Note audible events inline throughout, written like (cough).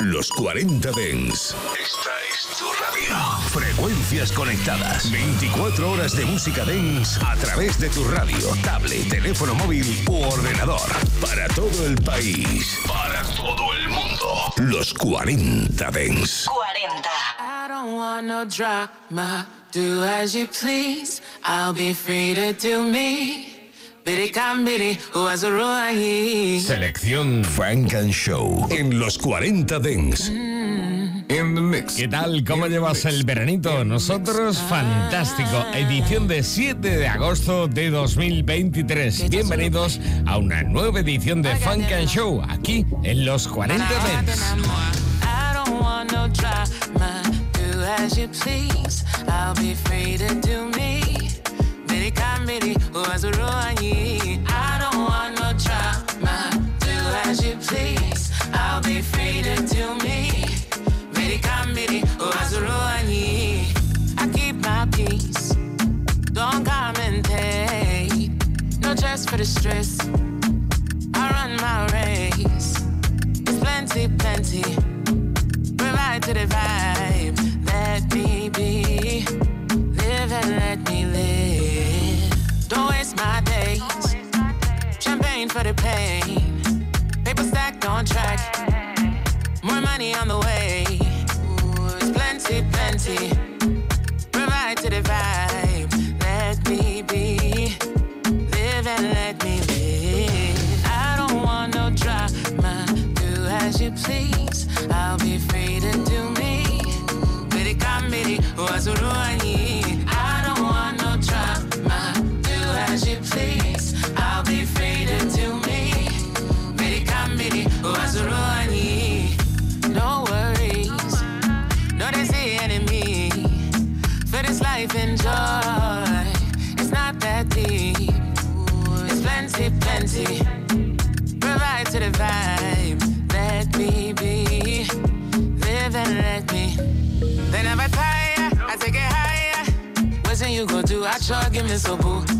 Los 40 Dens. Esta es tu radio. Frecuencias conectadas. 24 horas de música Dens a través de tu radio, tablet, teléfono móvil u ordenador. Para todo el país. Para todo el mundo. Los 40 Dens. 40. I don't want no drama. Do as you please. I'll be free to do me. Selección Frank and Show en los 40 Dents. ¿Qué tal? ¿Cómo llevas el veranito? Nosotros, fantástico. Edición de 7 de agosto de 2023. Bienvenidos a una nueva edición de Funk and Show aquí en los 40 Dents. comedy I don't want no drama. Do as you please. I'll be free to do me. Ruanyi. I keep my peace. Don't. No stress for the stress. I run my race. It's plenty, plenty. Provide to the vibe. Let me be. Live and let me For the pain. Paper stacked on track. More money on the way. Ooh, it's plenty, plenty. Provide to the vibe. Let me be. Live and let me live. I don't want no drama. Do as you please. I'll be free to do me. Wazuru anyi. You? I try give me so boo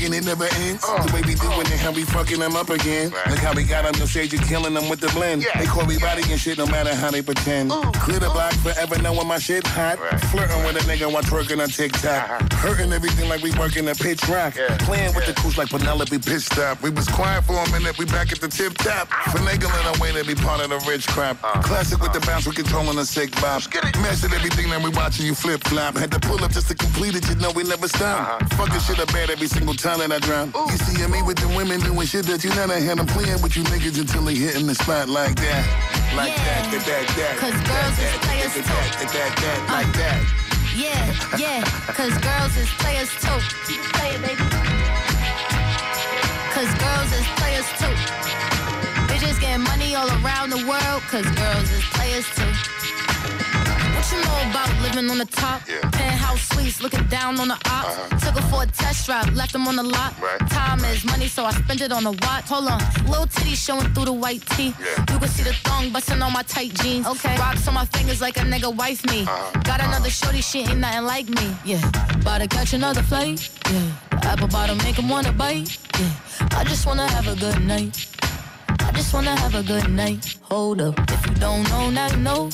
Fucking, it never ends. The way we doing it, how we fucking them up again. Look how we got on the stage and killing them with the blend. They call me body and shit no matter how they pretend. Clear the block forever knowing my shit hot. Flirting with a nigga while twerking on TikTok. Hurting everything like we working a pitch rock. Playing with the cooch like Penelope Pitstop. We was quiet for a minute, we back at the tip top. Finagling our way to be part of the rich crap. Classic with the bounce, we controlling the sick bop. Mastered everything that we watching you flip flop. Had to pull up just to complete it, you know we never stop. Fucking shit up bad every single time that I drop. You see me with the women doing shit that you never had. I'm playing with you niggas until they hitting the spot like that. Like that, that, that, that. Cause girls is players that, too. that, that, that, that, like uh. that. Yeah, yeah, cause girls is players too. Play it, baby. Cause girls is players too. Bitches getting money all around the world, cause girls is players too. What you know about living on the top? Yeah. Penthouse suites, looking down on the ops. Uh-huh. Took her for a test drive, left them on the lot. Time is money, so I spend it on a watch. Hold on, little titty showing through the white tee. You can see the thong busting on my tight jeans. Okay, rocks on my fingers like a nigga wife me. Uh-huh. Got another uh-huh. shorty, she ain't nothing like me. Yeah, about to catch another flight. Yeah, the apple bottom make him wanna bite. Yeah, I just wanna have a good night. I just wanna have a good night. Hold up, if you don't know, now you know.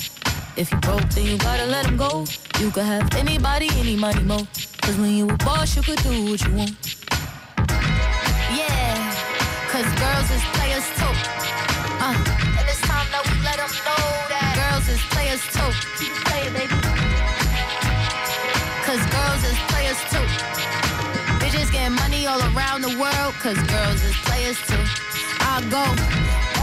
If you broke, then you gotta let him go. You could have anybody, any money, mo. Cause when you a boss, you could do what you want. Yeah, cause girls is players too. Uh, and it's time that we let them know that girls is players too. Play it, baby. Cause girls is players too. Bitches getting money all around the world, cause girls is players too. I go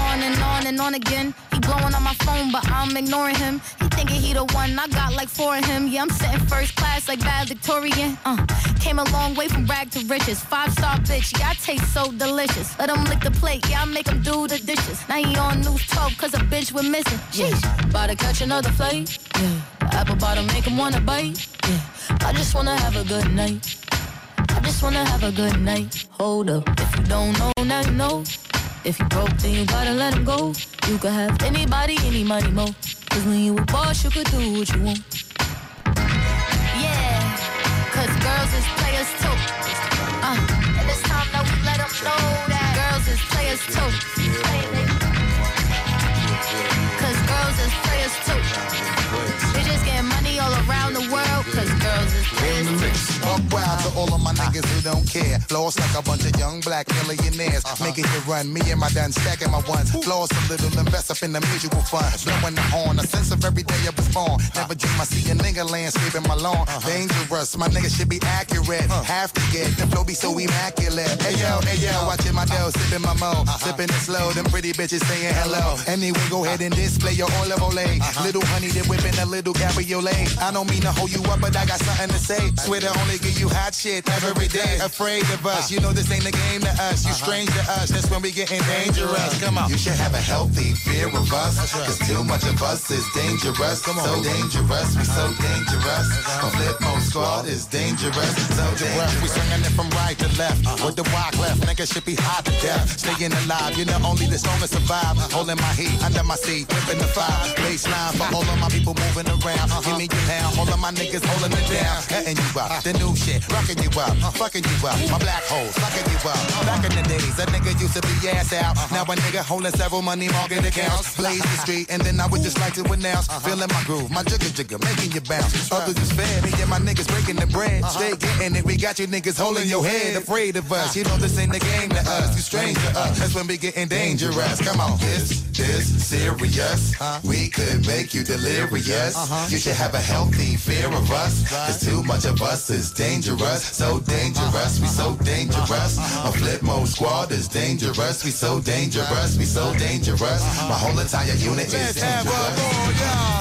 on and on and on again. He blowing on my phone, but I'm ignoring him. He the one, I got like four of him. Yeah, I'm sitting first class like bad Victorian. Uh, came a long way from rag to riches. Five star bitch, yeah, I taste so delicious. Let him lick the plate, yeah, I make him do the dishes. Now he on news 12, cause a bitch we're missing. Sheesh, about to catch another flight. Yeah, apple bottom make him wanna bite. Yeah, I just wanna have a good night. I just wanna have a good night. Hold up, if you don't know, now you know. If you broke, then you gotta let him go. You could have anybody, any money, mo. Cause when you a boss, you could do what you want. Yeah, cause girls is players too. Uh, and it's time that we let them know that girls is players too. Cause girls is players too. Is players too. Buck wild to all of my niggas who don't care. Floss like a bunch of young black millionaires. Making it run, me and my done stacking my ones. Floss a little, invest up in the mutual fund. Blowing the horn, a sense of every day I was born. Never dream I see a nigga landscaping my lawn. Dangerous, my nigga should be accurate. Have to get the flow be so immaculate. Hey yo, hey yo, watching my dough, sipping my mo. Sipping it slow, them pretty bitches saying hello. Anyway, go ahead and display your olive ole. Little honey, they whipping a little cabriolet. I don't mean to hold you up, but I got something to say. Swear to only give you hot shit every day. Afraid of us, you know this ain't a game to us. You uh-huh. strange to us, that's when we getting dangerous. Come on. You should have a healthy fear of us. Cause too much of us is dangerous. Come on. So dangerous, we so dangerous. A flip mode squad is dangerous. So We dangerous. swinging it from right to left. Uh-huh. With the walk left, nigga should be hot to death. Staying alive, you know only the strongest survive. Uh-huh. Holding my heat under my seat, whipping the fire. Baseline for all of my people moving around. Give me your pound, all of my niggas holding it down. Cutting you up, the new shit, rocking you up, uh, fucking you up. My black holes, fucking you up. Back in the days, a nigga used to be ass out. Uh-huh. Now a nigga holding several money market accounts. Blaze the street, and then I would just like to announce. Uh-huh. Feeling my groove, my jigger jigger, making you bounce. Others is fair, me and my niggas breaking the bread. Uh-huh. Stay getting it, we got you niggas holding your head, afraid of us. You know this ain't the game to us, you strange to us. That's when we getting dangerous. Come on, This is serious. We could make you delirious. You should have a healthy fear of us. Cause too much of us is dangerous. So dangerous, we so dangerous. A flip mode squad is dangerous. We so dangerous, we so dangerous. My whole entire unit is dangerous.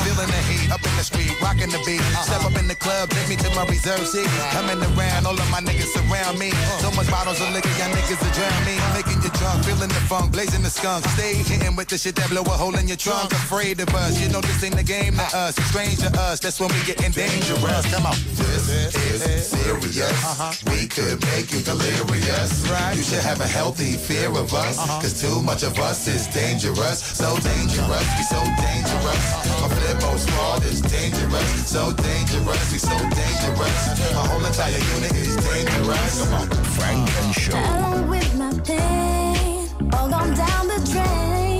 Feeling the heat up in the street, rocking the beat. Step up in the club, take me to my reserve seat. Coming around, all of my niggas surround me. So much bottles of liquor, y'all niggas will drown me. Making you drunk, feeling the funk, blazing the skunk. Stay hitting with the shit that blow a hole in your trunk. Afraid of us, you know this ain't the game to us. Strange to us, that's when we getting dangerous. Come on. This is serious. Uh-huh. We could make you delirious. Right. You should have a healthy fear of us. Cause too much of us is dangerous. So dangerous, we so dangerous. A flip mode is dangerous, so dangerous, we so dangerous. My whole entire unit is dangerous. Come on, Funk and Show. Along with my pain, all gone down the drain.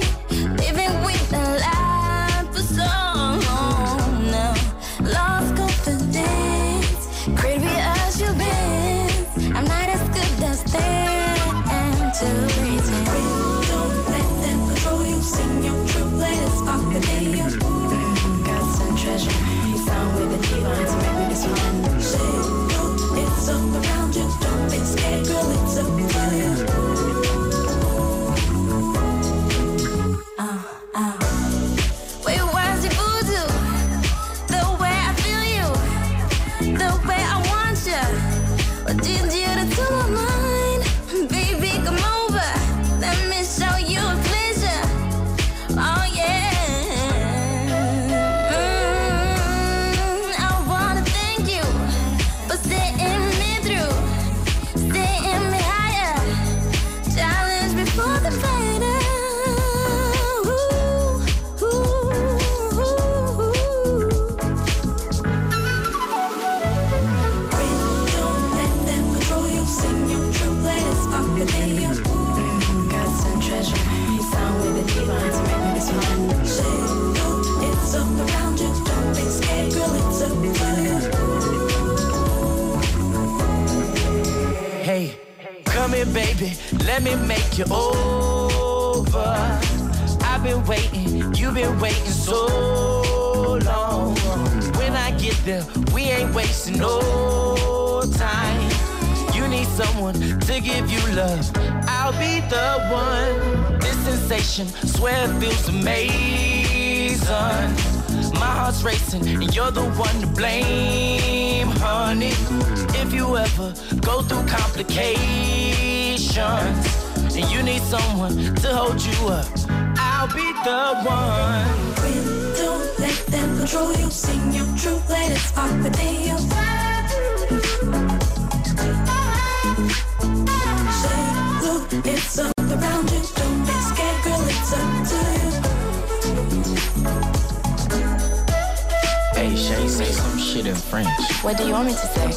Shit in French. What do you want me to say?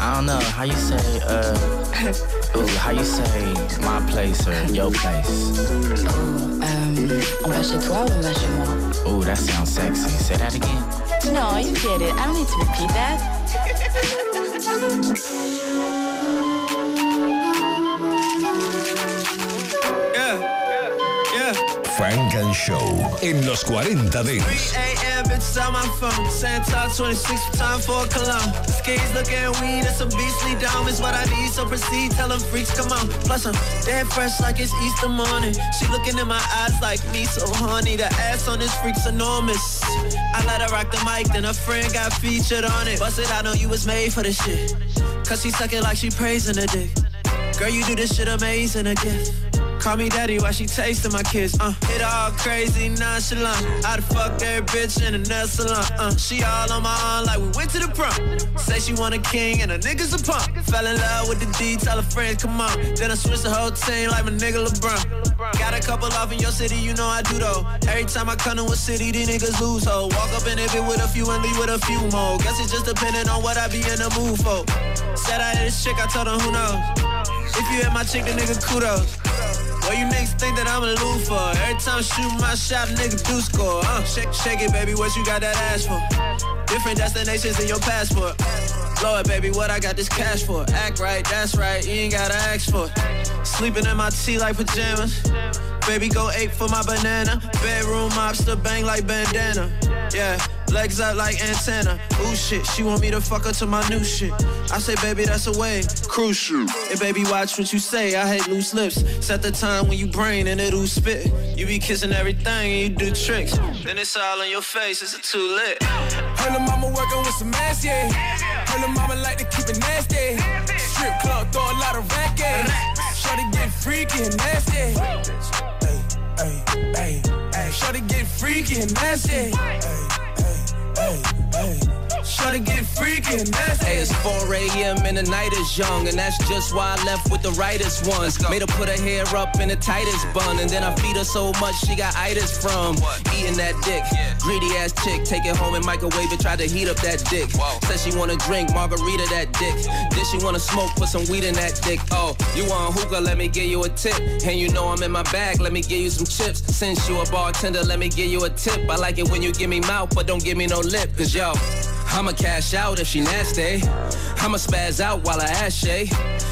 I don't know how you say, uh, ooh, how you say my place or your place. Euh, on va chez toi ou on va chez moi? Ooh, that sounds sexy. Say that again. No, you get it. I don't need to repeat that. Funk and Show en los 40 Dance. 3 a.m. bitches on my phone. Santa 26 time for a cologne. Skates looking weed, that's a beastly dome. Is what I need, so proceed. Tell them freaks, come on. Plus, I'm dead fresh like it's Easter morning. She looking in my eyes like me, so honey. The ass on this freak's enormous. I let her rock the mic, then a friend got featured on it. Busted, I know you was made for this shit. Cause she suck it like she praising the dick. Girl, you do this shit amazing again. Call me daddy while she tasting my kiss. Uh, all crazy nonchalant. I'd fuck every bitch in a nail salon. Uh, she all on my arm like we went to the prom. Say she want a king and a nigga's a punk. Fell in love with the D, tell her friends come on. Then I switch the whole team like my nigga LeBron. Got a couple off in your city, you know I do though. Every time I come to a city, these niggas lose ho. Walk up in it with a few and leave with a few more. Guess it's just depending on what I be in the mood for. Said I hit this chick, I told her who knows. If you hit my chick, then nigga kudos. What you niggas think that I'm a for? Every time I shoot my shot, nigga do score. Uh, shake, shake it, baby, what you got that ass for? Different destinations in your passport. It, baby, what I got this cash for? Act right, that's right, you ain't gotta ask for. Sleeping in my tea like pajamas. Baby, go ape for my banana. Bedroom mobster, bang like bandana. Yeah, legs up like antenna. Ooh shit, she want me to fuck her to my new shit. I say, baby, that's a way. Crucial. And baby, watch what you say. I hate loose lips. Set the time when you brain and it'll spit. You be kissing everything and you do tricks. Then it's all on your face. It's it too lit? Her mama working with some ass, yeah. Her mama like to keep it nasty. Strip club, throw a lot of racket. Shorty get freaky and nasty. Hey, hey, hey. Shorty get freaky and nasty. Hey, hey, hey. Hey, hey. Get freaky and nasty. Hey, it's 4 a.m. and the night is young, and that's just why I left with the rightest ones. Made her put her hair up in the tightest bun, and then I feed her so much she got itis from eating that dick. Greedy ass chick, take it home and microwave it, try to heat up that dick. Said she wanna drink margarita that dick. Then she wanna smoke, put some weed in that dick. Oh, you want hookah? Let me give you a tip. And you know I'm in my bag, let me give you some chips. Since you a bartender, let me give you a tip. I like it when you give me mouth, but don't give me no lip, cause yo. I'ma cash out if she nasty. I'ma spaz out while I ash Shay.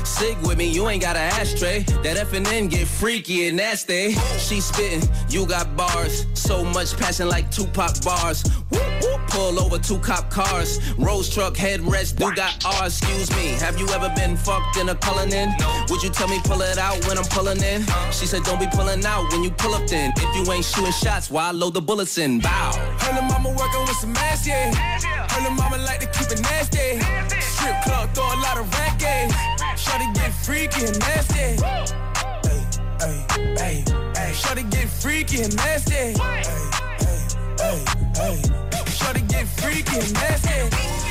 Sig with me, you ain't got an ashtray. That F and N get freaky and nasty. She spittin', you got bars. So much passion like Tupac bars. Whoop, whoop, pull over two cop cars. Rose truck headrest, do got R. Excuse me, have you ever been fucked in a Cullinan? Would you tell me pull it out when I'm pulling in? She said don't be pulling out when you pull up then. If you ain't shooting shots, why load the bullets in? Bow. Her little mama workin' with some ass, yeah. Her little mama like to keep it nasty. Strip club, throw a lot of racket. Eh. Shawty get freaky and nasty. Hey, hey, hey. Shawty get freaky and nasty. Hey, hey, hey, hey. Shawty get freaky and nasty.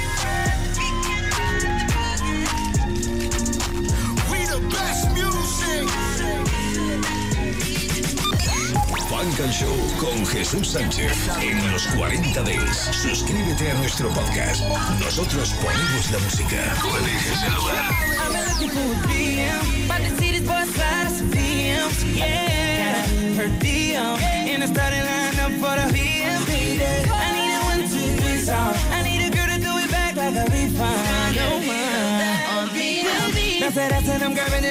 Funk and Show con Jesús Sánchez en los 40 Days. Suscríbete a nuestro podcast. Nosotros ponemos la música. El lugar.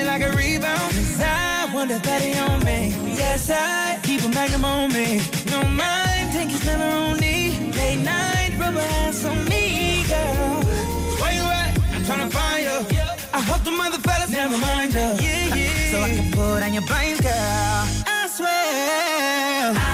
Like a rebound. 'Cause I want the fatty on me. Yes, I keep a magnum on me. No mind, think it's never on me. Late night, rubber ass on me, girl. Where you at? I'm tryna find you. I hope the mother fellas never mind you. Yeah, yeah. So I can put on your brains, girl. I swear. I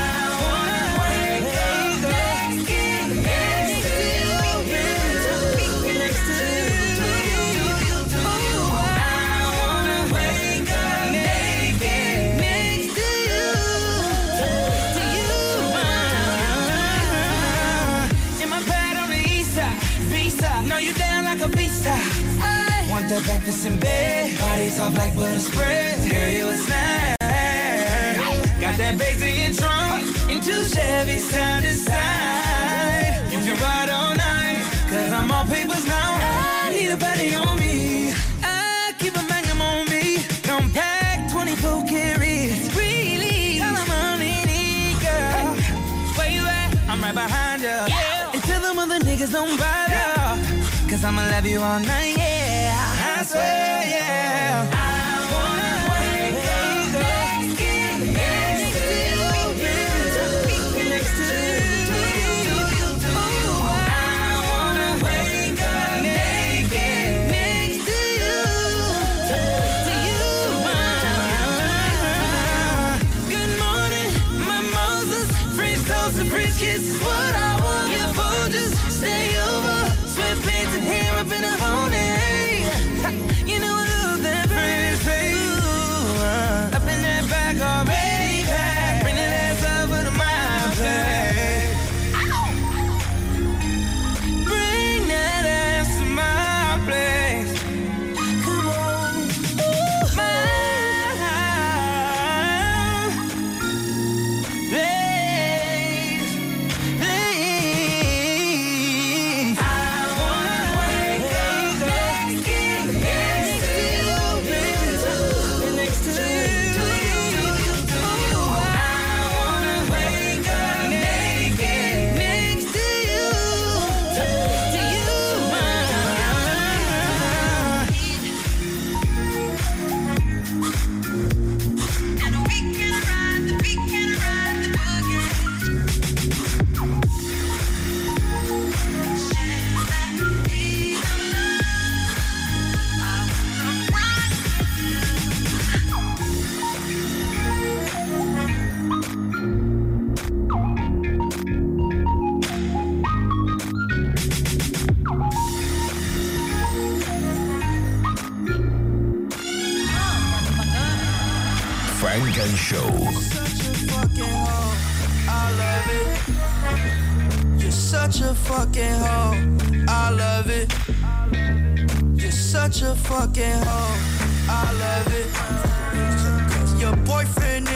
Want breakfast in bed, body soft like butter spread. Girl, you a snack. Got that your trunk, in two Chevys side to side. You can ride all night, cause I'm all papers now. I need a body on me. I keep a magnum on me. Don't pack 24 carats. Really, all I'm on need, girl. Where you at? I'm right behind you. Yeah. And tell them other niggas don't bother. Cause I'ma love you all night, yeah. Swear, yeah.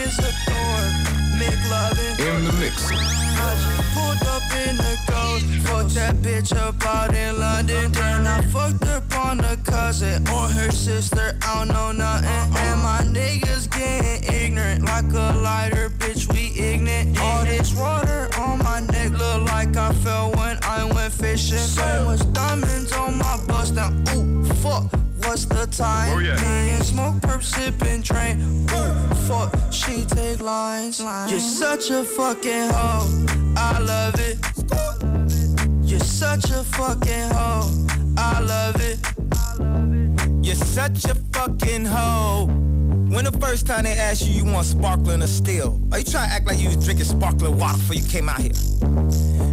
Is a dork. McLovin. In the mix. I just pulled up in the ghost. Fucked that bitch up out in London. Then I fucked up on a cousin or her sister. I don't know nothing. And my niggas getting ignorant like a lighter, bitch. We ignorant. All this water on my neck look like I fell when I went fishing. So much diamonds on my bust now. Ooh, fuck. What's the time? Oh, yeah. Me and smoke, perp, sipping, train. Ooh, fuck, she take lines. You're such a fucking hoe. I love it. You're such a fucking hoe. I love it. You're such a fucking hoe. When the first time they asked you, you want sparkling or still? Are you trying to act like you was drinking sparkling water before you came out here?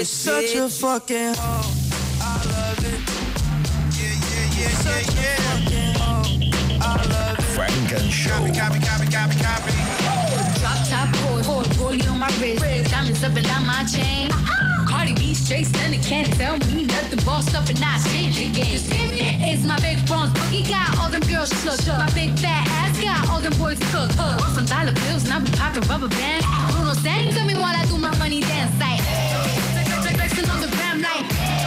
You're such a fucking hoe. I love it. Yeah, yeah, yeah, such yeah, yeah. a fucking hoe. I love it. Funk and Show. Copy, copy, copy, copy. Drop top boy, boy, rollie on my wrist, diamonds up and down my chain. Cardi B straight stunning, can't tell me nothing. Bossed up and not change again. It's my big bronze boogie, got all them girls shook. My big fat ass got all them boys cooked. Uh, some dollar bills, and I be popping rubber bands. Bruno sang to me while I do my funny dance. Like, flexing on the gram like,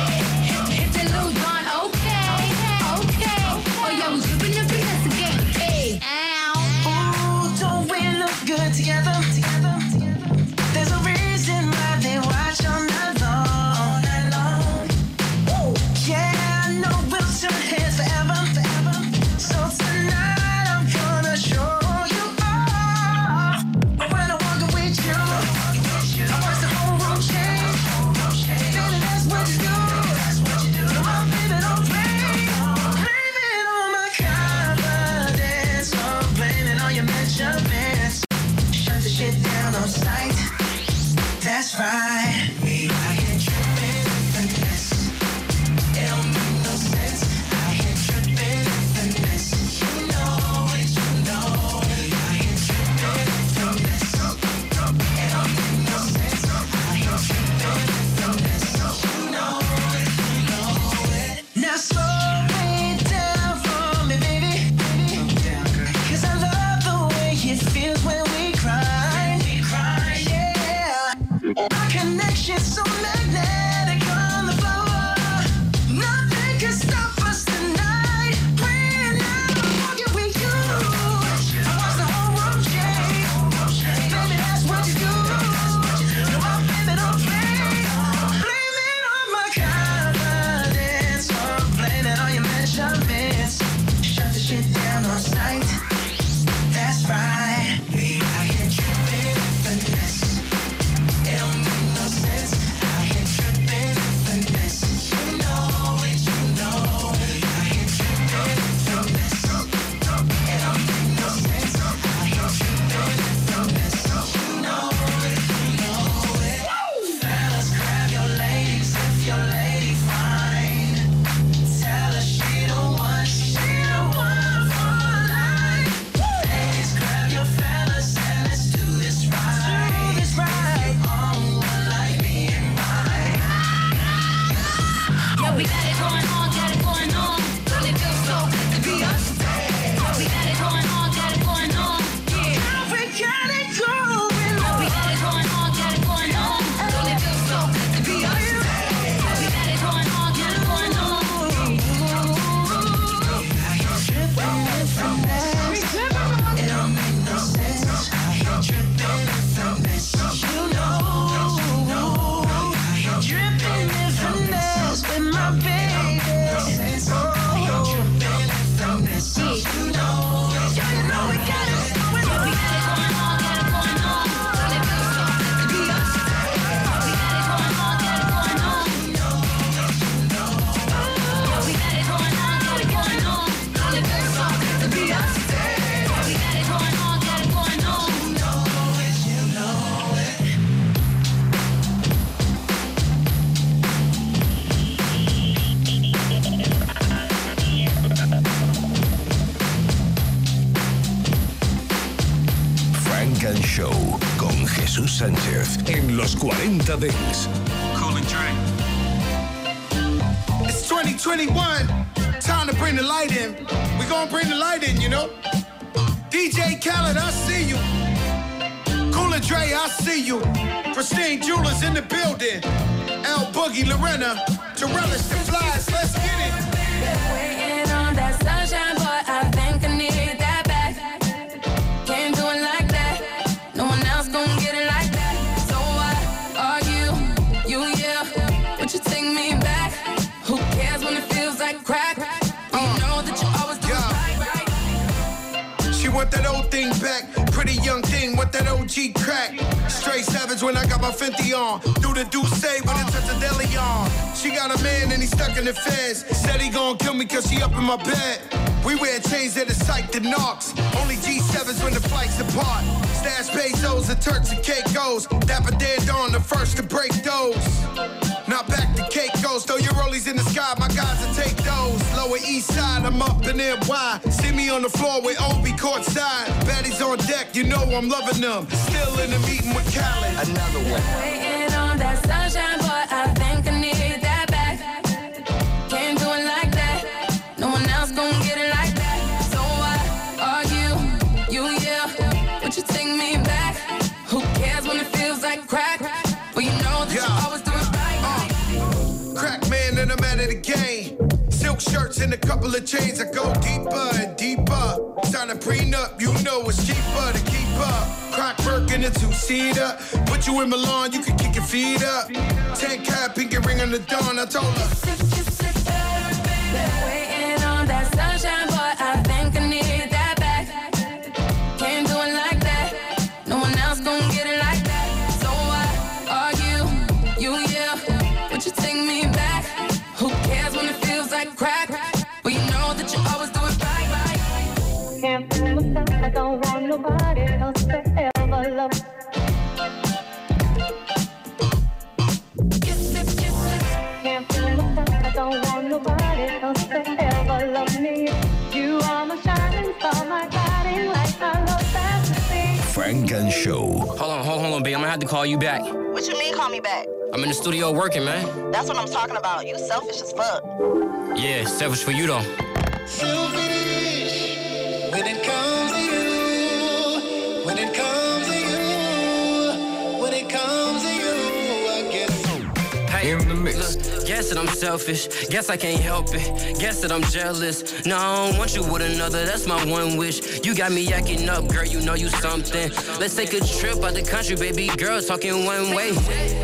3020. OG crack. Straight savage when I got my Fenty on. Do the do say when a touch of deli on. She got a man and he stuck in the feds. Said he gon' kill me cause she up in my bed. We wear chains that are psyched to knocks. Only G7s when the flights apart. Stash pesos and Turks and Caicos. Dapper dead on the first to break those. Not back to Caicos, throw your rollies in the sky, my guys will take those. Lower east side, I'm up in NY. See me on the floor with Obi courtside. Baddies on deck, you know I'm loving them. Still in the meeting with Khaled. Another one. Silk shirts and a couple of chains. that go deeper and deeper. Sign a prenup, you know it's cheaper to keep up. Crack work in a two-seater. Put you in Milan, you can kick your feet up. Ten cap, pinky ring on the dawn. I told her. Waiting on that sunshine, boy, I think myself, I don't want nobody else to ever love. Can't fool myself, I don't want nobody else to ever love me. You are my shining star, my guiding light, my love fantasy. Funk and Show. Hold on, hold, on, hold on, babe. I'm gonna have to call you back. What you mean, call me back? I'm in the studio working, man. That's what I'm talking about. You selfish as fuck. Yeah, selfish for you though. When it comes to you, when it comes to Guess that I'm selfish. Guess I can't help it. Guess that I'm jealous. No, I don't want you with another. That's my one wish. You got me acting up, girl. You know you something. Let's take a trip out the country, baby girl. Talking one way.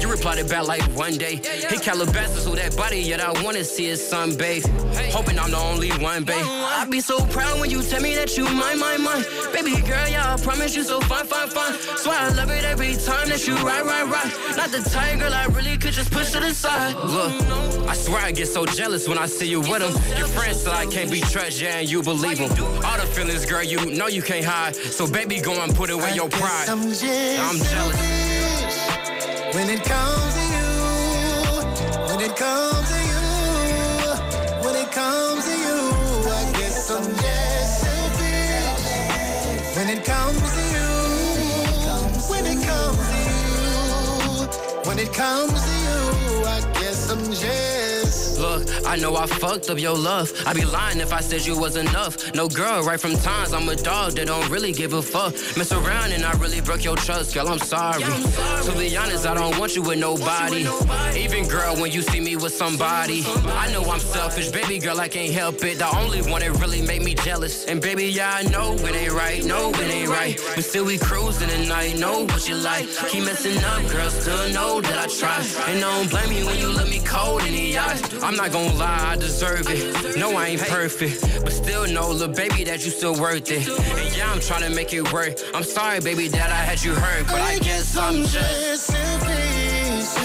You replied it back like one day. Hey, Calabasas, who that body? Yet I wanna see it sunbathe. Hoping I'm the only one, babe. I'd be so proud when you tell me that you mine, mine, mine. Baby girl, yeah, I promise you so fine, fine, fine. Swear I love it every time that you ride, ride, ride. Not the girl, I really could just push to the side. Look, I swear I get so jealous when I see you with them. Your friends say I can't be trusted, yeah, and you believe them. All the feelings, girl, you know you can't hide. So baby, go and put away your pride. I'm jealous. I'm jealous. When it comes to you, when it comes to you, when it comes to you, I guess I'm just selfish. When it comes to you, when it comes to you, when it comes to you, I'm. Look, I know I fucked up your love. I'd be lying if I said you was enough. No girl, right from times, I'm a dog that don't really give a fuck. Mess around and I really broke your trust, girl, I'm sorry. To be honest, I don't want you with nobody. Even girl, when you see me with somebody. I know I'm selfish, baby girl, I can't help it. The only one that really make me jealous. And baby, yeah, I know it ain't right, no, it ain't right. But still we cruising at night, know what you like. Keep messing up, girl, still know that I try. And I don't blame you when you look me cold in the eyes. I'm not gonna lie, I deserve it. No, I ain't perfect, but still know, little baby, that you still worth it. And yeah, I'm trying to make it work. I'm sorry, baby, that I had you hurt, but I guess I'm just. selfish.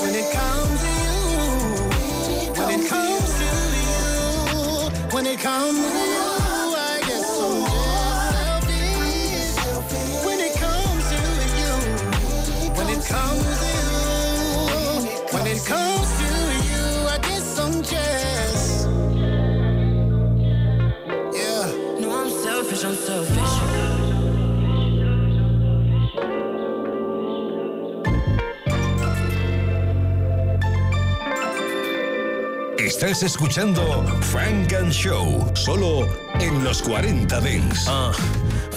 When it comes to you, when it comes to you, when it comes to you, Estás escuchando Frank and Show, solo en los 40 Dents.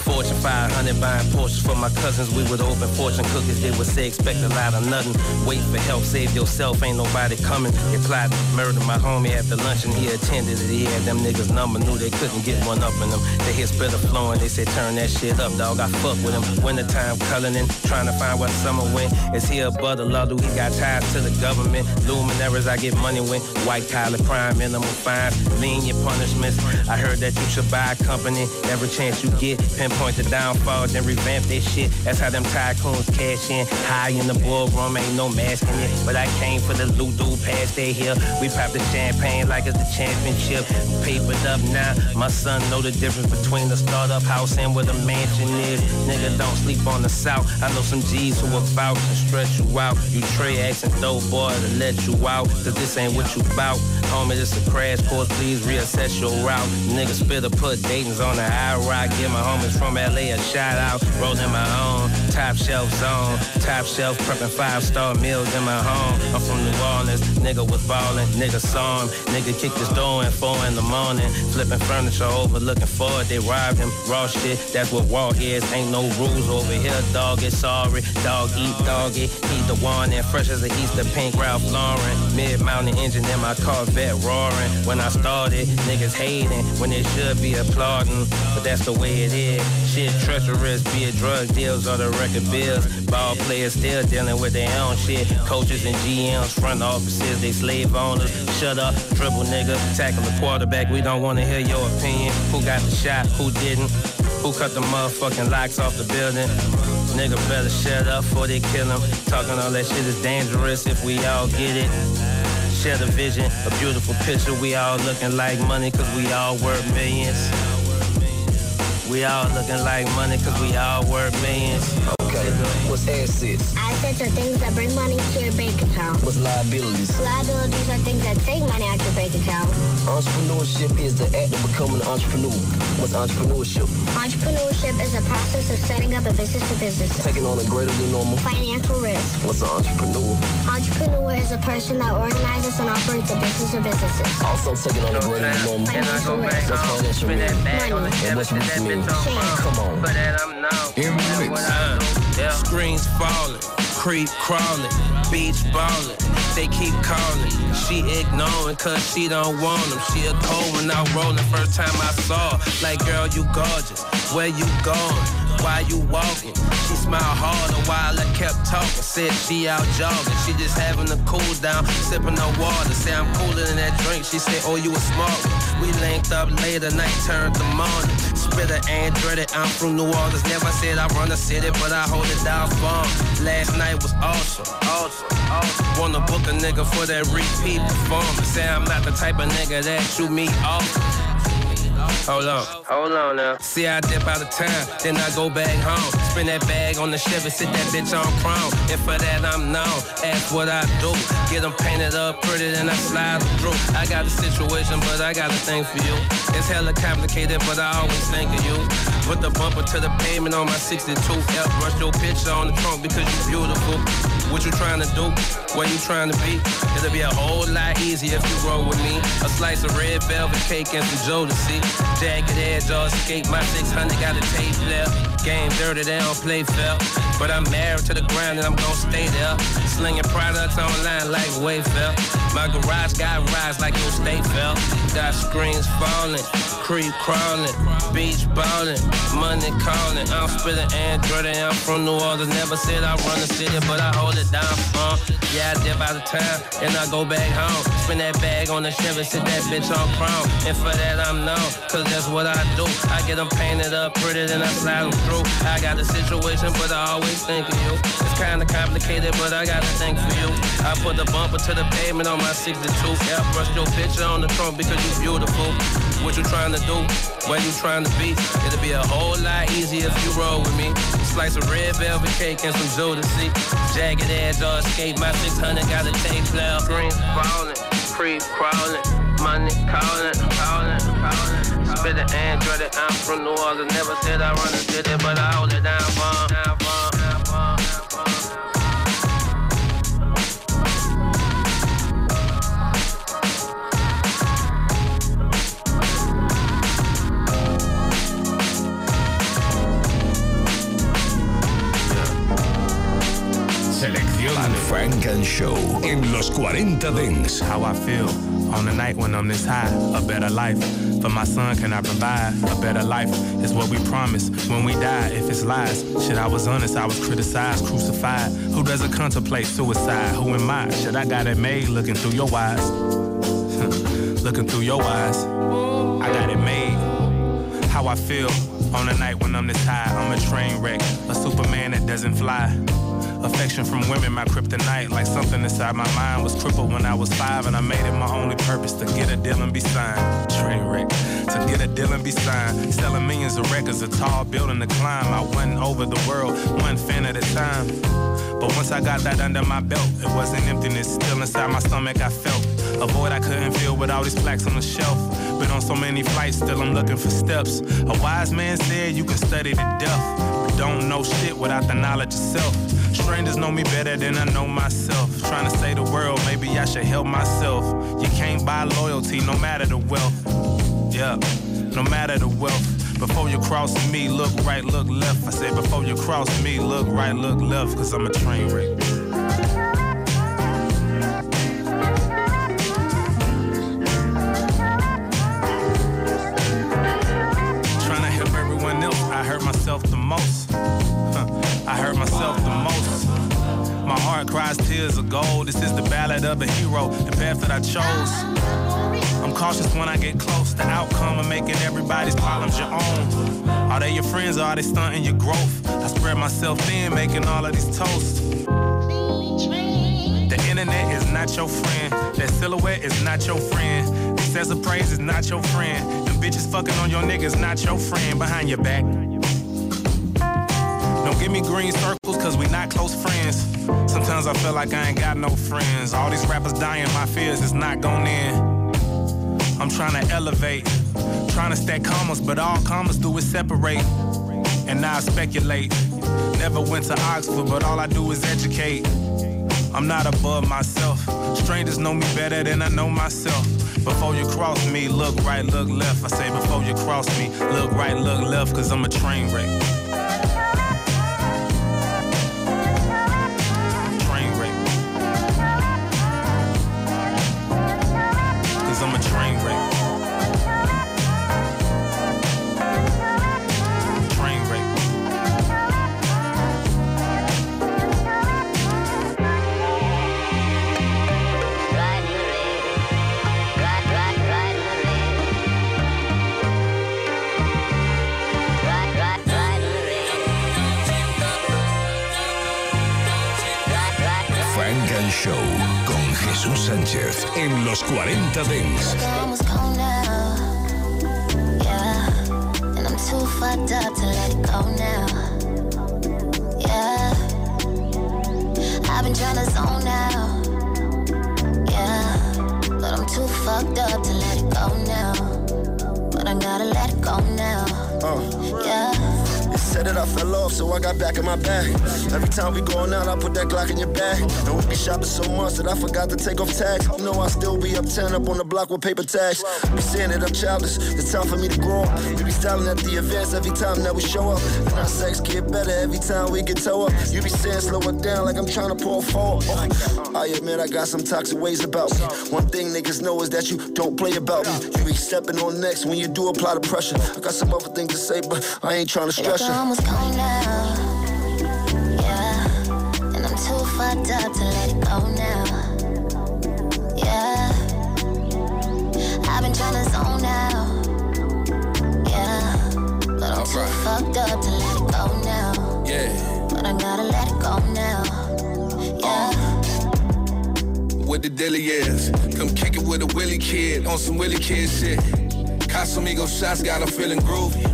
Fortune 500 buying Porsches for my cousins. We would open fortune cookies. They would say expect a lot of nothing. Wait for help, save yourself. Ain't nobody coming. They plotted to murder my homie after lunch and he attended it. He had them niggas number. Knew they couldn't get one up in them. They hear spitter flowing. They said turn that shit up, dog. I fuck with him. Wintertime coloring. Trying to find where summer went. Is he a butter Lulu? He got ties to the government. Luminaries I get money with. White collar crime, minimum fines, lenient punishments. I heard that you should buy a company. Every chance you get, pinpoint the downfall, then revamp this shit. That's how them tycoons cash in. High in the boardroom, ain't no mask in it. But I came for the loot dude past they here. We pop the champagne like it's the championship. Papered up now. My son know the difference between a startup house and where the mansion is. Nigga, don't sleep on the south. I know some G's who are vouch and stretch you out. You Trey asking dope boy to let you out. Cause this ain't what you bout. Homie, this a crash course. Please reassess your route. Nigga spitter put Dayton's on the high rock. Get my homies from LA a shout out. Rolling my own top shelf zone. Top shelf prepping five star meals in my home. I'm from New Orleans. Nigga was ballin'. Nigga saw him. Nigga kicked his door in four in the morning. Flipping furniture over, looking for it. They robbed him. Raw shit. That's what raw is. Ain't no rules over here. Dog is sorry. Dog eat doggy. Eat the one and fresh as a Easter pink Ralph Lauren. Mid mountain engine in my Corvette roaring. When I started, niggas hating when they should be applauding. But that's the way it is. Shit treacherous, be it drug deals or the record bills. Ball players still dealing with their own shit. Coaches and GMs, front offices, they slave owners. Shut up, dribble nigga, tackle the quarterback. We don't wanna hear your opinion. Who got the shot? Who didn't? Who cut the motherfucking locks off the building? Nigga better shut up before they kill him. Talking all that shit is dangerous if we all get it. Share the vision, a beautiful picture. We all looking like money cause we all worth millions. We all looking like money cause we all worth millions. Okay, what's assets? Assets are things that bring money to your bank account. What's liabilities? Liabilities are things that take money out of your bank account. Entrepreneurship is the act of becoming an entrepreneur. What's entrepreneurship? Entrepreneurship is a process of setting up a business to business. Taking on a greater than normal Financial risk. What's an entrepreneur? Entrepreneur is a person that organizes and operates a business or businesses. Also taking on a greater than normal Financial risk. What's financial risk? And what's risk mean? Come on. In the mix. Uh, Screens falling, creep crawling, beach balling. They keep calling, she ignoring cause she don't want them. She a cold when out rolling. First time I saw, her, like girl you gorgeous. Where you going? Why you walking? She smiled harder while I kept talking. Said she out jogging. She just having a cool down, sipping no water. Say I'm cooler than that drink. She said, Oh, you a smart. We linked up later, night turned to morning. Spitter and dreaded, I'm from New Orleans. Never said I run the city, but I hold it down firm. Last night was awesome, awesome, awesome. Wanna book a nigga for that repeat performance. Say I'm not the type of nigga that you meet often. Hold on, hold on now. See, I dip out of town, then I go back home. Spin that bag on the Chevy, sit that bitch on chrome. And for that, I'm known. Ask what I do. Get them painted up pretty, then I slide through. I got a situation, but I got a thing for you. It's hella complicated, but I always think of you. Put the bumper to the pavement on my 62 F. Brush your picture on the trunk because you beautiful. What you trying to do? Where you trying to be? It'll be a whole lot easier if you roll with me. A slice of red velvet cake and some Jodeci. Jagged edge or escape. My 600 got a tape left. Game dirty, they don't play fair. But I'm married to the ground and I'm gonna stay there. Slinging products online like Wayfair. My garage got rides like your state fell. Got screens falling, creep crawling, beach balling, money calling. I'm spitting Android and I'm from New Orleans. Never said I run the city, but I hold it down. Uh, yeah, I dip out of town and I go back home. Spin that bag on the Chevy, sit that bitch on chrome. And for that I'm known, cause that's what I do. I get them painted up pretty, then I slide them through. I got a situation, but I always think of you. It's kinda complicated, but I got a thing for you. I put the bumper to the pavement on my 62. Yeah, brush your picture on the trunk because you beautiful. What you trying to do? Where you trying to be? It'll be a whole lot easier if you roll with me. Slice of red velvet cake and some Jodeci. Jagged edge or escape. My 600 got a tape player. Green falling, creep crawling, money calling, calling, calling. Spit the Android, I'm from New Orleans. Never said I run the city, but I hold it down for Funk and Show en los 40 Dance. How I feel on the night when I'm this high. A better life for my son can I provide? A better life is what we promise when we die. If it's lies, shit, I was honest. I was criticized, crucified. Who doesn't contemplate suicide? Who am I? Shit, I got it made looking through your eyes. (laughs) looking through your eyes. I got it made. How I feel on the night when I'm this high. I'm a train wreck, a Superman that doesn't fly. Affection from women, my kryptonite. Like something inside my mind was crippled when I was five, and I made it my only purpose to get a deal and be signed. Train wreck, to get a deal and be signed. Selling millions of records, a tall building to climb. I went over the world, one fan at a time. But once I got that under my belt, it wasn't emptiness. Still inside my stomach, I felt a void I couldn't fill with all these plaques on the shelf. Been on so many flights, still I'm looking for steps. A wise man said you can study to death, but don't know shit without the knowledge of self. Strangers know me better than I know myself. Trying to save the world, maybe I should help myself. You can't buy loyalty, no matter the wealth. Yeah, no matter the wealth. Before you cross me, look right, look left. I said, before you cross me, look right, look left, cause I'm a train wreck. Trying to help everyone else, I hurt myself the most. (laughs) I hurt myself the most. My heart cries tears of gold. This is the ballad of a hero, the path that I chose. Cautious when I get close. The outcome of making everybody's problems your own. Are they your friends or are they stunting your growth? I spread myself thin, making all of these toasts. The internet is not your friend. That silhouette is not your friend. Excessive praise is not your friend. Them bitches fucking on your niggas not your friend behind your back. Don't give me green circles, cause we not close friends. Sometimes I feel like I ain't got no friends. All these rappers dying, my fears is not going in. I'm trying to elevate, trying to stack commas, but all commas do is separate. And now I speculate. Never went to Oxford, but all I do is educate. I'm not above myself. Strangers know me better than I know myself. Before you cross me, look right, look left. I say before you cross me, look right, look left, cause I'm a train wreck. I fell off, so I got back in my bag. Every time we going out, I put that Glock in your bag. And we be shopping so much that I forgot to take off tags. You know I still be up 10 up on the block with paper tags. Be saying that I'm childish, it's time for me to grow up. We be styling at the events every time that we show up. And our sex get better every time we get toe up. You be saying slow it down like I'm trying to pull forward. Oh, I admit I got some toxic ways about me. One thing niggas know is that you don't play about me. You be stepping on next when you do apply the pressure. I got some other things to say, but I ain't trying to stress you. I'm now. Yeah, and I'm too fucked up to let it go now. Yeah, I've been trying to zone out. Yeah, but I'm too fucked up to let it go now. Yeah. But I gotta let it go now. Yeah. What the dilly is. Come kick it with a Willie kid on some Willie kid shit. Casamigo shots got him feeling groovy.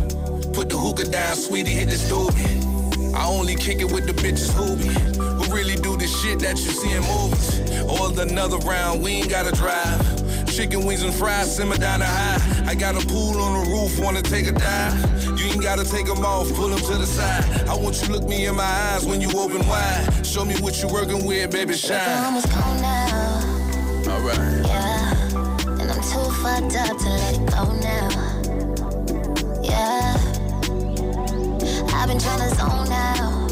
Put the hookah down, sweetie, hit the doobie. I only kick it with the bitches who be. Who really do the shit that you see in movies. Or another round, we ain't gotta drive. Chicken wings and fries simmer down the high. I got a pool on the roof, wanna take a dive. You ain't gotta take them off, pull them to the side. I want you to look me in my eyes when you open wide. Show me what you working with, baby, I'm shine. almost now. Alright. Yeah, and I'm too fucked up to let it go now. Yeah, I've been trying to zone out.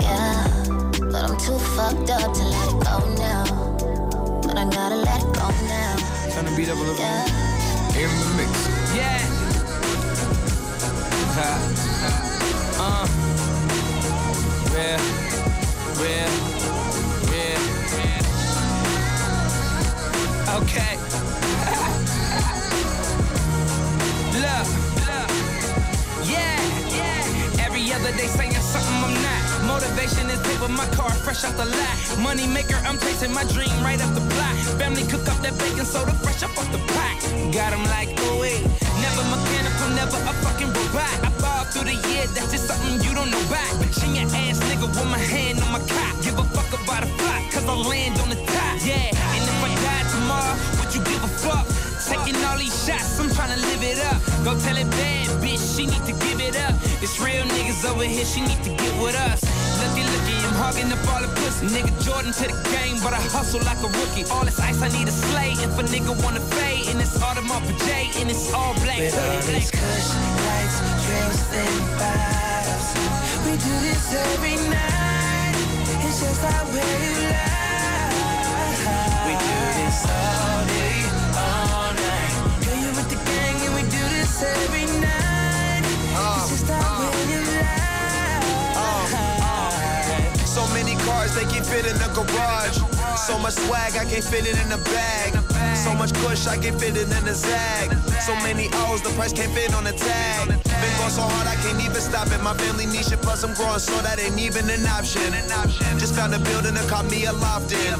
Yeah, but I'm too fucked up to let it go now. But I gotta let it go now. Turn the beat up a little Yeah. In the mix. Yeah. Ha, uh. Real, real, real. Okay. Other saying something I'm not. Motivation is paper, my car fresh out the lot. Money maker, I'm chasing my dream right up the block. Family cook up that bacon soda fresh up off the pot. Got 'em like, oh wait. Never mechanical, never a fucking robot. I fall through the year, that's just something you don't know about. Bitch in your ass, nigga, with my hand on my cock. Give a fuck about a flop, cause I land on the top. Yeah, and if I die tomorrow, would you give a fuck? Taking all these shots, I'm tryna live it up. Go tell it bad, bitch, she need to give it up. It's real niggas over here, she need to get with us. Looky, looky, I'm hogging up all the pussy. Nigga Jordan to the game, but I hustle like a rookie. All this ice I need a slay. If a nigga wanna fade, and it's Audemars for J, and it's all black. With all these kush lights, drills, and bottles. We do this every night. It's just our way of life. We do this all day, all night. Girl, you with the gang, and we do this every night. Our way. So many cars they can fit in the garage. So much swag I can't fit it in the bag. So much push I can fit it in the zag. So many O's the price can't fit on the tag. So hard I can't even stop it. My family needs it, plus I'm growing so that ain't even an option. An option. Just found a building that caught me a loft in.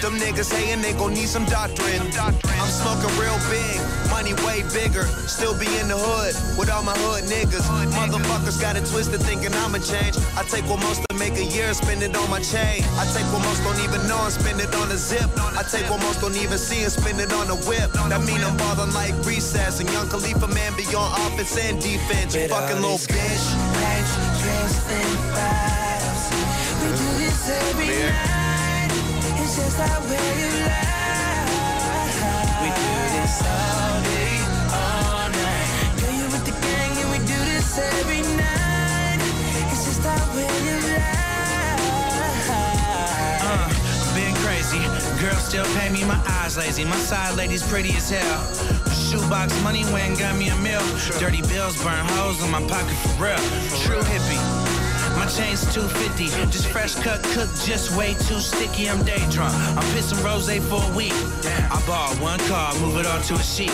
Them niggas hating they gon' need some doctrine. I'm smoking real big, money way bigger. Still be in the hood with all my hood niggas. Motherfuckers got it twisted thinking I'ma change. I take what most to make a year, spend it on my chain. I take what most don't even know and spend it on a zip. I take what most don't even see and spend it on a whip. That mean I'm ballin' like recess and young Khalifa man beyond offense and defense. You fucking little bitch. Lights, drills, and bottles. We do this every night. It's just our way of life. We do this all day, all night. Girl, you with the gang, and we do this every night. It's just our way of life. Uh, been crazy. Girls still pay me, my eyes lazy. My side lady's pretty as hell. Shoebox money went and got me a meal. Dirty bills burn holes in my pocket for real. True hippie. My chain's 250, just fresh cut, cooked, just way too sticky. I'm day drunk. I'm pissing rose for a week. I bought one car, move it all to a sheet.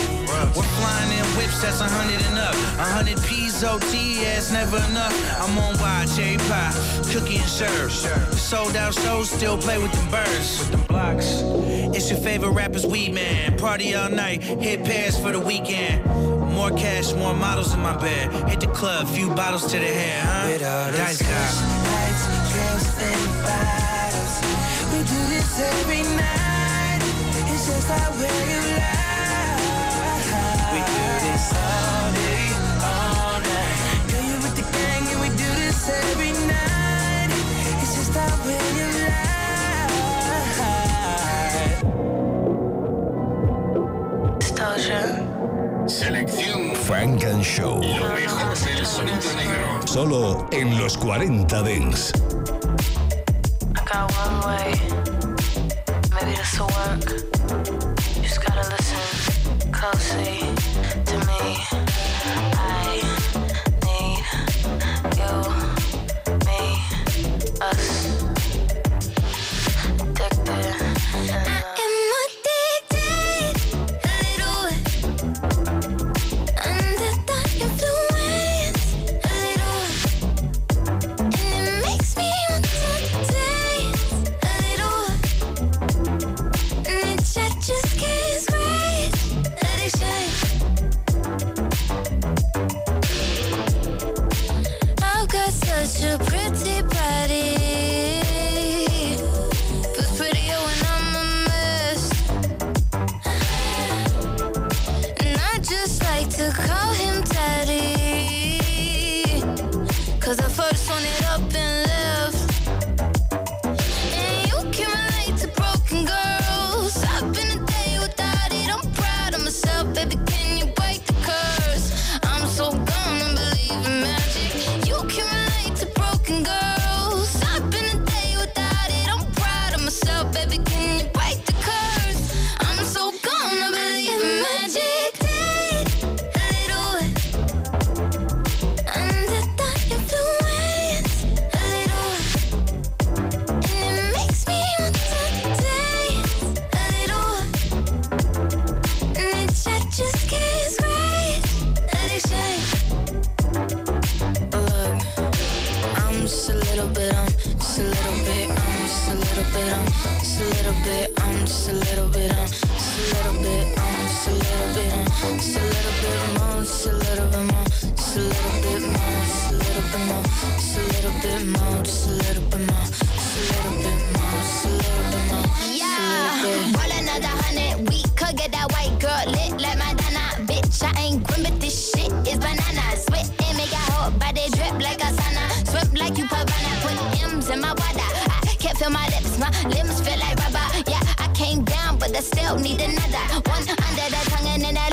We're flying in whips, that's a hundred and up. A hundred P's OT, yeah, it's never enough. I'm on wild cherry pie, cookie and serve. Sold out shows, still play with them birds. With them blocks. It's your favorite rapper's weed man. Party all night, hit Paris for the weekend. More cash, more models in my bed. Hit the club, few bottles to the head, huh? With all Dice these guy. lights, drills, and bottles. We do this every night. It's just our way of life. We do this all Selección Frank and Show. Solo en los 40 Dents. Maybe this will work. You just gotta listen closely limbs feel like rubber. Yeah, I came down, but I still need another one under the tongue and then a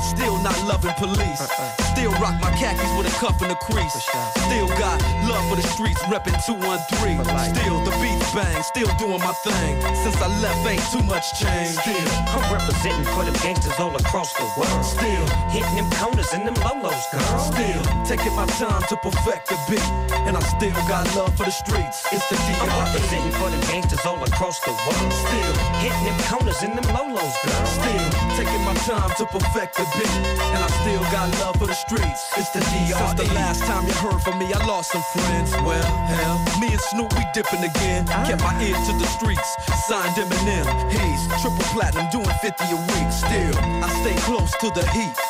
Still not loving police. Uh, uh. Still rock my khakis with a cuff and a crease. Still got love for the streets, reppin' 213. Still the beats bang, still doing my thing. Since I left, ain't too much change. Still, I'm representing for them gangsters all across the world. Still hitting them corners and them lolos, girl. Still taking my time to perfect the beat, and I still got love for the streets. It's the I'm D.R.E. representing for them gangsters all across the world. Still hitting them corners in them lolos, girl. Still taking my time to perfect the beat, and I still got love for the streets. It's the D.R.E. Since the last time you heard from me, I lost some friends. Well, hell, me and Snoop we dipping again. Ah. Kept my ear to the streets, signed Eminem, Hayes, triple platinum, doing 50 a week. Still, I stay close to the heat.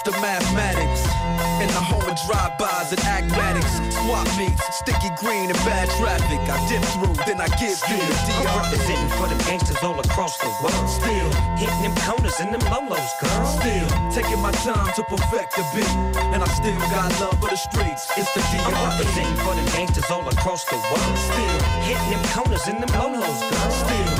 after mathematics. In the home of drive-bys and acmatics, swap meets, sticky green and bad traffic. I dip through, then I give you the I'm representing for them gangsters all across the world. Still hitting them corners and them lolos, girl. Still taking my time to perfect the beat, and I still got love for the streets. It's the I'm representing for them gangsters all across the world. Still hitting them corners and them lolos, girl. Still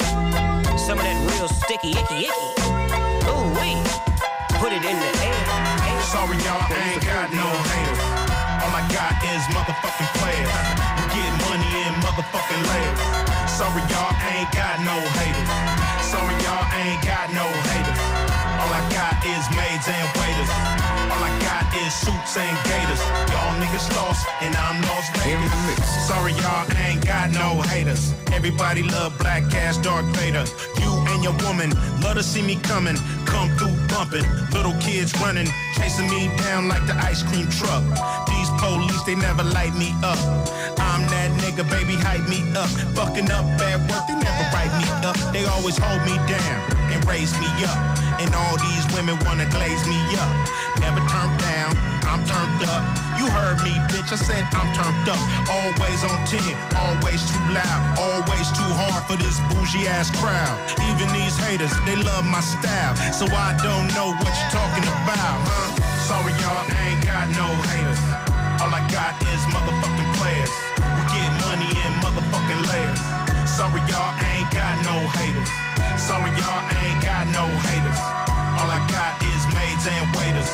Some of that real sticky, icky, icky. Ooh wee. Put it in the air. Sorry, y'all, I ain't got no haters. All I got is motherfucking players. Who get money in motherfucking layers. Sorry, y'all, I ain't got no haters. Sorry, y'all, I ain't got no haters. All I got is maids and waiters. All I got is suits and gators. Y'all niggas lost, and I'm lost Vegas. Sorry, y'all, I ain't got no haters. Everybody love black ass Darth Vader. You and your woman love to see me coming. Come through bumping. Little kids running, chasing me down like the ice cream truck. These police, they never light me up. I'm nigga, baby, hype me up. Fucking up at work, they never write me up. They always hold me down and raise me up. And all these women wanna glaze me up. Never turned down, I'm turned up. You heard me, bitch, I said I'm turned up. Always on 10, always too loud, always too hard for this bougie ass crowd. Even these haters, they love my style. So I don't know what you're talking about, huh? Sorry, y'all, I ain't got no haters. All I got Y'all, I ain't got no haters. All I got is maids and waiters.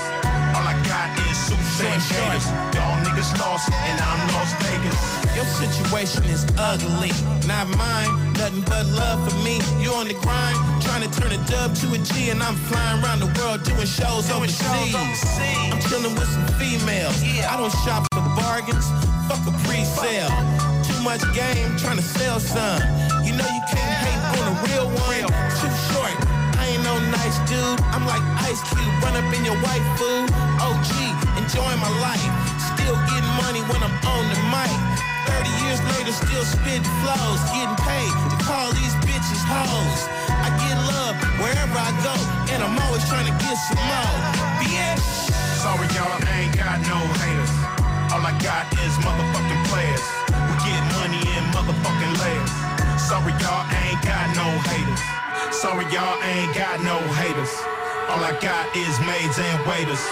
All I got is suits and gators. Y'all niggas lost, and I'm Las Vegas. Your situation is ugly, not mine. Nothing but love for me. You on the grind, trying to turn a dub to a G, and I'm flying around the world doing shows overseas. I'm chilling with some females. Yeah. I don't shop for bargains. Fuck a pre-sale. Too much game, trying to sell some. You know you can't hate on a real one. Too short. I ain't no nice dude. I'm like Ice Cube, run up in your white food. OG, enjoying my life. Still getting money when I'm on the mic. 30 years later, still spitting flows. Getting paid to call these bitches hoes. I get love wherever I go, and I'm always trying to get some more. Bitch. Sorry, y'all, I ain't got no haters. All I got is motherfucking players. We get money in motherfucking layers. Sorry, y'all, ain't got no haters. Sorry, y'all, ain't got no haters. All I got is maids and waiters.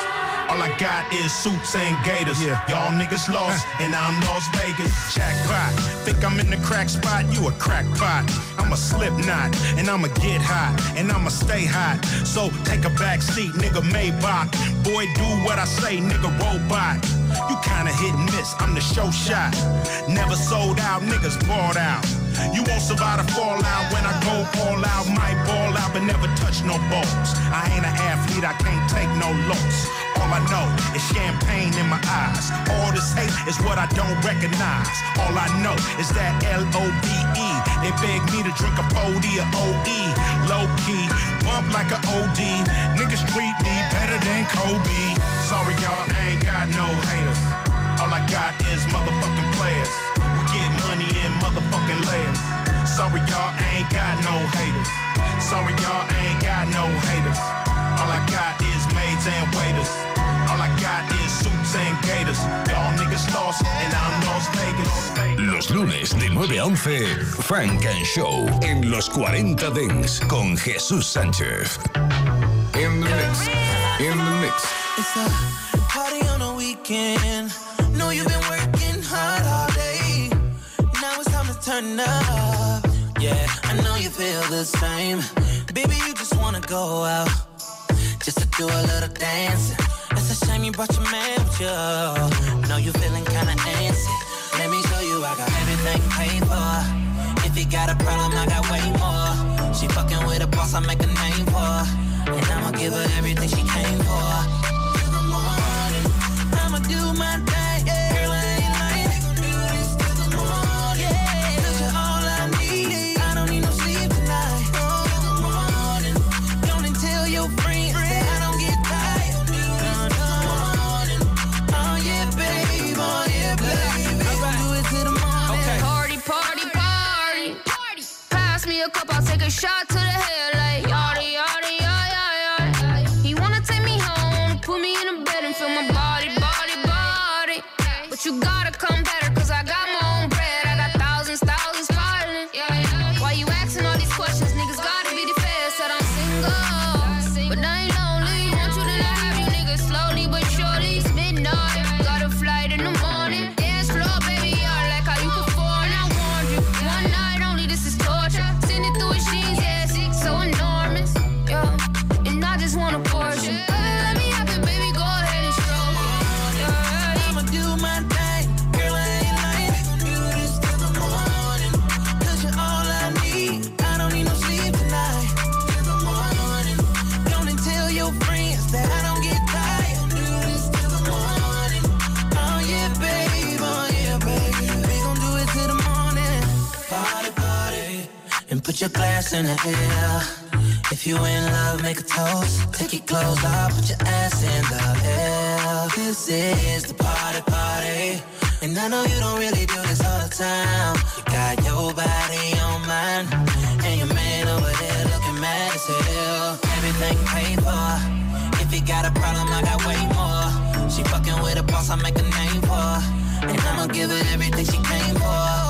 All I got is suits and gators. Y'all niggas lost, (laughs) and I'm Las Vegas. Jackpot. Think I'm in the crack spot? You a crackpot. I'm a slip knot, and I'ma get hot, and I'ma stay hot. So take a back seat, nigga Maybach. Boy, do what I say, nigga robot. You kinda hit and miss, I'm the show shot. Never sold out, niggas bought out. You won't survive the fallout when I go all out. Might ball out, but never touch no balls. I ain't an athlete, I can't take no loss. All I know is champagne in my eyes. All this hate is what I don't recognize. All I know is that L-O-V-E. They beg me to drink a Pody or O-E. Low key, bump like a OD. Niggas treat me better than Kobe. Sorry, y'all, I ain't got no haters. All I got is motherfucking players. We get money in motherfucking Sorry, y'all, ain't got no haters. Sorry, y'all, ain't got no haters. All I got is maids and waiters. All I got is suits and gators. Y'all niggas lost, and I'm Las Vegas. Los lunes de 9 a 11, Frank and Show en los 40 Dents con Jesús Sánchez. In the mix. In the mix. It's a party on a weekend. Know you've been working turn up. Yeah, I know you feel the same. Baby, you just wanna go out. Just to do a little dancing. It's a shame you brought your man with you. Know you feeling kinda antsy. Let me show you I got everything paid for. If you got a problem, I got way more. She fucking with a boss, I make a name for. And I'ma give her everything she came for. Till the morning, I'ma do my the head in the air. If you in love, make a toast. Take your clothes off, put your ass in the air. This is the party party. And I know you don't really do this all the time. You got your body on mine. And your man over there looking mad as hell. Everything paid for. If you got a problem, I got way more. She fucking with a boss, I make a name for. And I'ma give her everything she came for.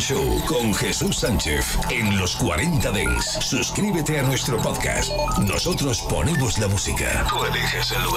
Show con Jesús Sánchez en los 40 Dents. Suscríbete a nuestro podcast. Nosotros ponemos la música. Tú eliges el lugar.